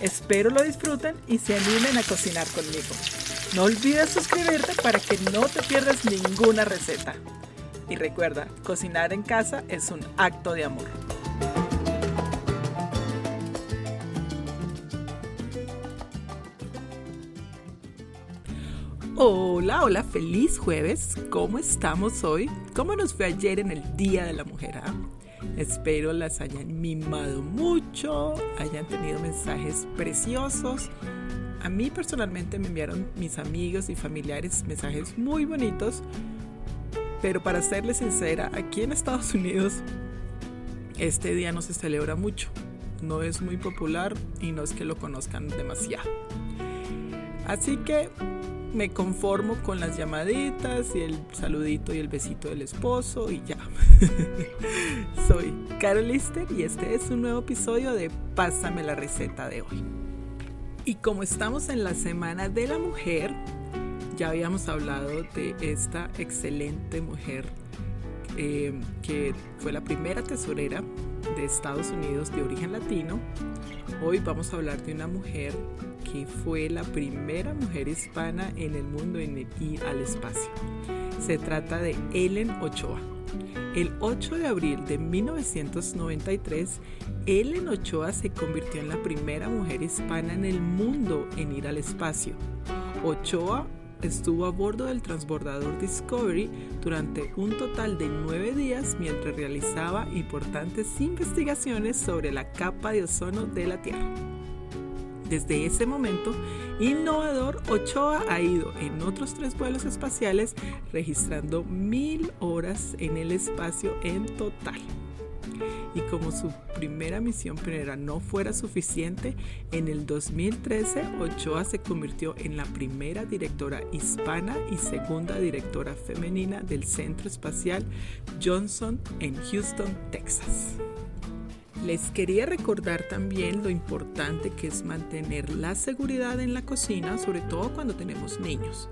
Espero lo disfruten y se animen a cocinar conmigo. No olvides suscribirte para que no te pierdas ninguna receta. Y recuerda, cocinar en casa es un acto de amor. Hola, hola, feliz jueves. ¿Cómo estamos hoy? ¿Cómo nos fue ayer en el Día de la Mujer? ah? Espero las hayan mimado mucho, hayan tenido mensajes preciosos. A mí personalmente me enviaron mis amigos y familiares mensajes muy bonitos, pero para serles sincera, aquí en Estados Unidos este día no se celebra mucho. No es muy popular y no es que lo conozcan demasiado. Así que me conformo con las llamaditas y el saludito y el besito del esposo y ya. Soy Carol Lister y este es un nuevo episodio de Pásame la receta de hoy. Y como estamos en la Semana de la Mujer, ya habíamos hablado de esta excelente mujer eh, que fue la primera tesorera de Estados Unidos de origen latino. Hoy vamos a hablar de una mujer que fue la primera mujer hispana en el mundo en ir al espacio. Se trata de Ellen Ochoa. El 8 de abril de 1993, Ellen Ochoa se convirtió en la primera mujer hispana en el mundo en ir al espacio. Ochoa estuvo a bordo del transbordador Discovery durante un total de nueve días mientras realizaba importantes investigaciones sobre la capa de ozono de la Tierra. Desde ese momento, innovador, Ochoa ha ido en otros tres vuelos espaciales registrando mil horas en el espacio en total. Y como su primera misión pionera no fuera suficiente, en el 2013 Ochoa se convirtió en la primera directora hispana y segunda directora femenina del Centro Espacial Johnson en Houston, Texas. Les quería recordar también lo importante que es mantener la seguridad en la cocina, sobre todo cuando tenemos niños.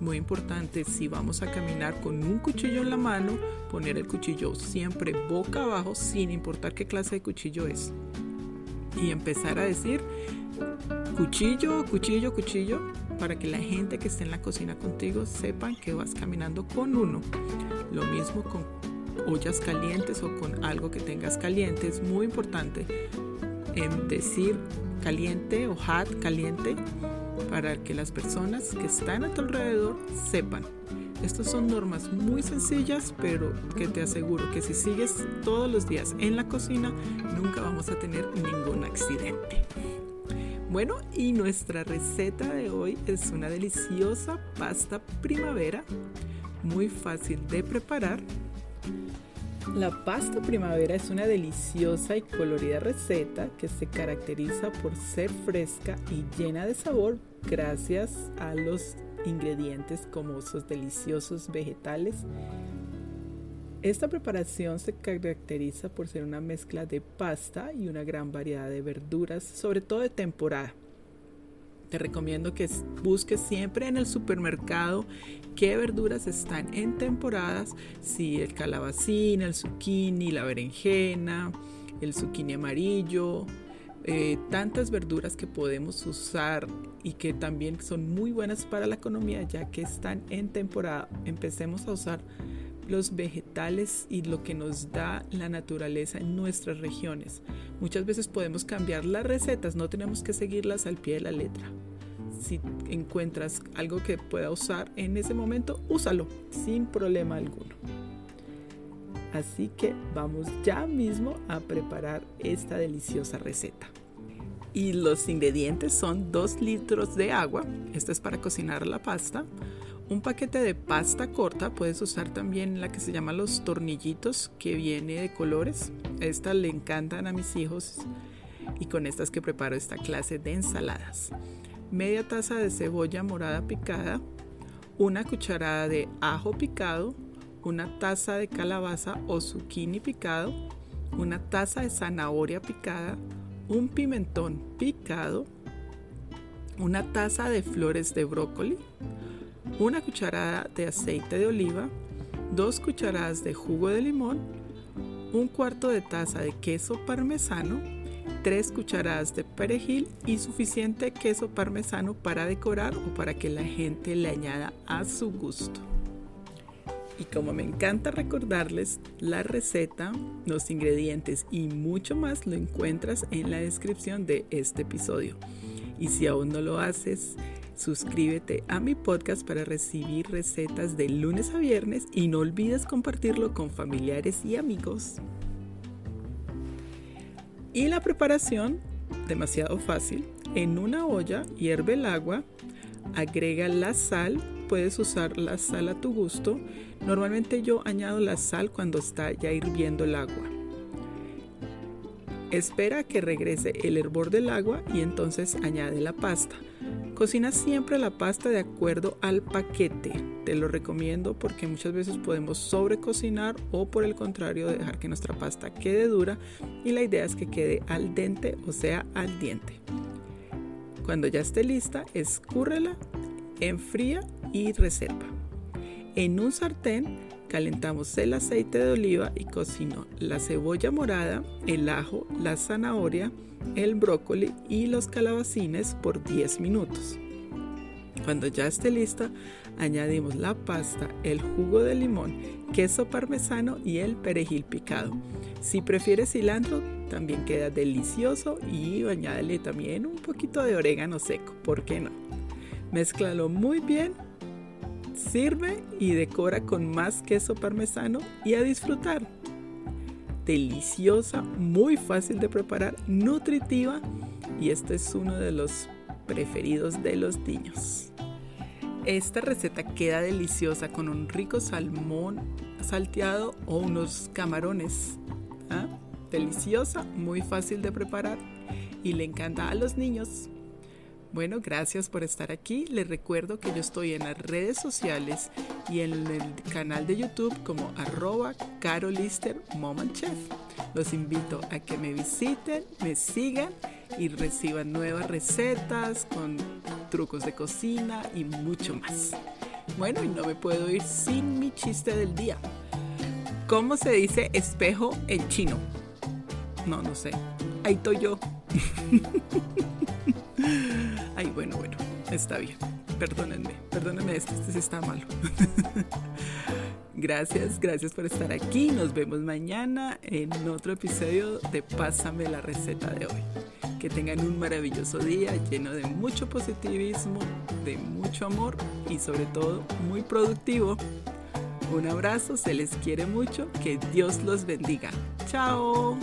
Muy importante, si vamos a caminar con un cuchillo en la mano, poner el cuchillo siempre boca abajo, sin importar qué clase de cuchillo es. Y empezar a decir cuchillo, cuchillo, cuchillo, para que la gente que esté en la cocina contigo sepan que vas caminando con uno. Lo mismo con ollas calientes o con algo que tengas caliente. Es muy importante en decir caliente o hot, caliente, para que las personas que están a tu alrededor sepan. Estas son normas muy sencillas, pero que te aseguro que si sigues todos los días en la cocina, nunca vamos a tener ningún accidente. Bueno, y nuestra receta de hoy es una deliciosa pasta primavera, muy fácil de preparar. La pasta primavera es una deliciosa y colorida receta que se caracteriza por ser fresca y llena de sabor gracias a los ingredientes como esos deliciosos vegetales. Esta preparación se caracteriza por ser una mezcla de pasta y una gran variedad de verduras, sobre todo de temporada. Te recomiendo que busques siempre en el supermercado qué verduras están en temporadas, si el calabacín, el zucchini, la berenjena, el zucchini amarillo, eh, tantas verduras que podemos usar y que también son muy buenas para la economía ya que están en temporada. Empecemos a usar los vegetales y lo que nos da la naturaleza en nuestras regiones. Muchas veces podemos cambiar las recetas, no tenemos que seguirlas al pie de la letra. Si encuentras algo que pueda usar en ese momento, úsalo sin problema alguno. Así que vamos ya mismo a preparar esta deliciosa receta. Y los ingredientes son 2 litros de agua, esta es para cocinar la pasta, un paquete de pasta corta, puedes usar también la que se llama los tornillitos que viene de colores. Esta le encantan a mis hijos y con estas que preparo esta clase de ensaladas. media taza de cebolla morada picada, una cucharada de ajo picado, una taza de calabaza o zucchini picado, una taza de zanahoria picada, un pimentón picado, una taza de flores de brócoli, una cucharada de aceite de oliva, dos cucharadas de jugo de limón, un cuarto de taza de queso parmesano, tres cucharadas de perejil y suficiente queso parmesano para decorar o para que la gente le añada a su gusto. Y como me encanta recordarles, la receta, los ingredientes y mucho más lo encuentras en la descripción de este episodio. Y si aún no lo haces, suscríbete a mi podcast para recibir recetas de lunes a viernes y no olvides compartirlo con familiares y amigos. Y la preparación, demasiado fácil. En una olla hierve el agua, agrega la sal, puedes usar la sal a tu gusto. Normalmente yo añado la sal cuando está ya hirviendo el agua. Espera que regrese el hervor del agua y entonces añade la pasta. Cocina siempre la pasta de acuerdo al paquete. Te lo recomiendo porque muchas veces podemos sobrecocinar o por el contrario dejar que nuestra pasta quede dura y la idea es que quede al dente o sea al diente. Cuando ya esté lista, escúrrela, enfría y reserva. En un sartén calentamos el aceite de oliva y cocino la cebolla morada, el ajo, la zanahoria, el brócoli y los calabacines por 10 minutos. Cuando ya esté lista, añadimos la pasta, el jugo de limón, queso parmesano y el perejil picado. Si prefieres cilantro, también queda delicioso y añádele también un poquito de orégano seco, ¿por qué no? Mézclalo muy bien, sirve y decora con más queso parmesano y a disfrutar deliciosa, muy fácil de preparar, nutritiva y este es uno de los preferidos de los niños. Esta receta queda deliciosa con un rico salmón salteado o unos camarones. ¿ah? Deliciosa, muy fácil de preparar y le encanta a los niños. Bueno, gracias por estar aquí. Les recuerdo que yo estoy en las redes sociales y en el canal de YouTube como arroba carolister Chef. Los invito a que me visiten, me sigan y reciban nuevas recetas con trucos de cocina y mucho más. Bueno, y no me puedo ir sin mi chiste del día. ¿Cómo se dice espejo en chino? No, no sé. Ahí estoy yo. Bueno, bueno, está bien. Perdónenme, perdónenme, este, este está malo. gracias, gracias por estar aquí. Nos vemos mañana en otro episodio de Pásame la receta de hoy. Que tengan un maravilloso día lleno de mucho positivismo, de mucho amor y sobre todo muy productivo. Un abrazo, se les quiere mucho, que Dios los bendiga. Chao.